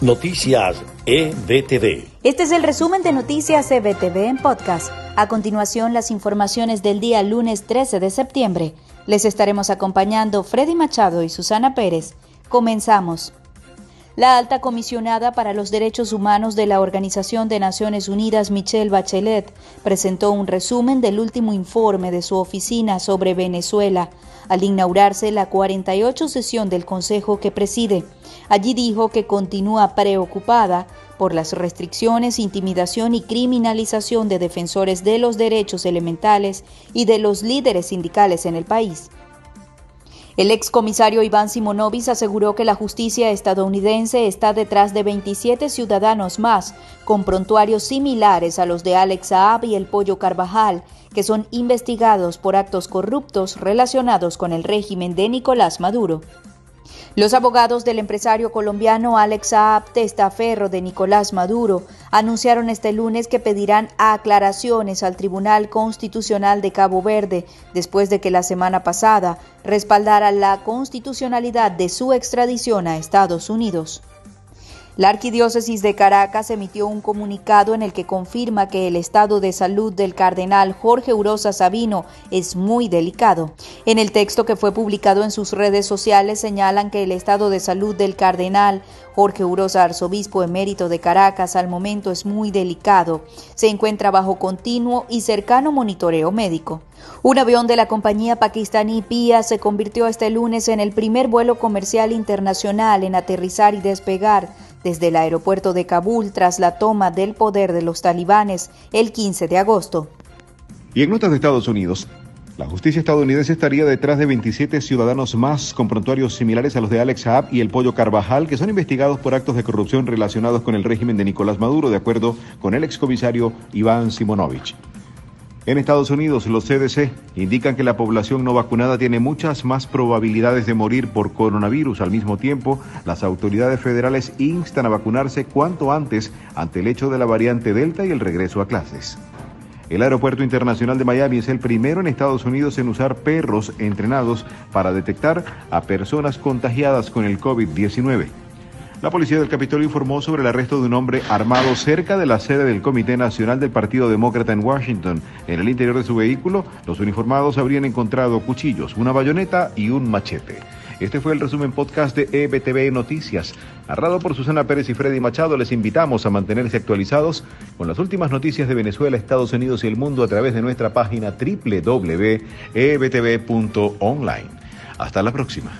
Noticias EBTV. Este es el resumen de Noticias EBTV en podcast. A continuación, las informaciones del día lunes 13 de septiembre. Les estaremos acompañando Freddy Machado y Susana Pérez. Comenzamos. La alta comisionada para los derechos humanos de la Organización de Naciones Unidas, Michelle Bachelet, presentó un resumen del último informe de su oficina sobre Venezuela al inaugurarse la 48 sesión del Consejo que preside. Allí dijo que continúa preocupada por las restricciones, intimidación y criminalización de defensores de los derechos elementales y de los líderes sindicales en el país. El excomisario Iván Simonovis aseguró que la justicia estadounidense está detrás de 27 ciudadanos más con prontuarios similares a los de Alex Saab y el Pollo Carvajal, que son investigados por actos corruptos relacionados con el régimen de Nicolás Maduro. Los abogados del empresario colombiano Alex Saab Testaferro de Nicolás Maduro anunciaron este lunes que pedirán aclaraciones al Tribunal Constitucional de Cabo Verde después de que la semana pasada respaldara la constitucionalidad de su extradición a Estados Unidos. La Arquidiócesis de Caracas emitió un comunicado en el que confirma que el estado de salud del cardenal Jorge Urosa Sabino es muy delicado. En el texto que fue publicado en sus redes sociales señalan que el estado de salud del cardenal Jorge Urosa, arzobispo emérito de Caracas, al momento es muy delicado. Se encuentra bajo continuo y cercano monitoreo médico. Un avión de la compañía pakistaní PIA se convirtió este lunes en el primer vuelo comercial internacional en aterrizar y despegar desde el aeropuerto de Kabul tras la toma del poder de los talibanes el 15 de agosto. Y en notas de Estados Unidos, la justicia estadounidense estaría detrás de 27 ciudadanos más con prontuarios similares a los de Alex Saab y el Pollo Carvajal, que son investigados por actos de corrupción relacionados con el régimen de Nicolás Maduro, de acuerdo con el excomisario Iván Simonovich. En Estados Unidos, los CDC indican que la población no vacunada tiene muchas más probabilidades de morir por coronavirus. Al mismo tiempo, las autoridades federales instan a vacunarse cuanto antes ante el hecho de la variante Delta y el regreso a clases. El Aeropuerto Internacional de Miami es el primero en Estados Unidos en usar perros entrenados para detectar a personas contagiadas con el COVID-19. La policía del Capitolio informó sobre el arresto de un hombre armado cerca de la sede del Comité Nacional del Partido Demócrata en Washington. En el interior de su vehículo, los uniformados habrían encontrado cuchillos, una bayoneta y un machete. Este fue el resumen podcast de EBTV Noticias. Narrado por Susana Pérez y Freddy Machado, les invitamos a mantenerse actualizados con las últimas noticias de Venezuela, Estados Unidos y el mundo a través de nuestra página www.ebtv.online. Hasta la próxima.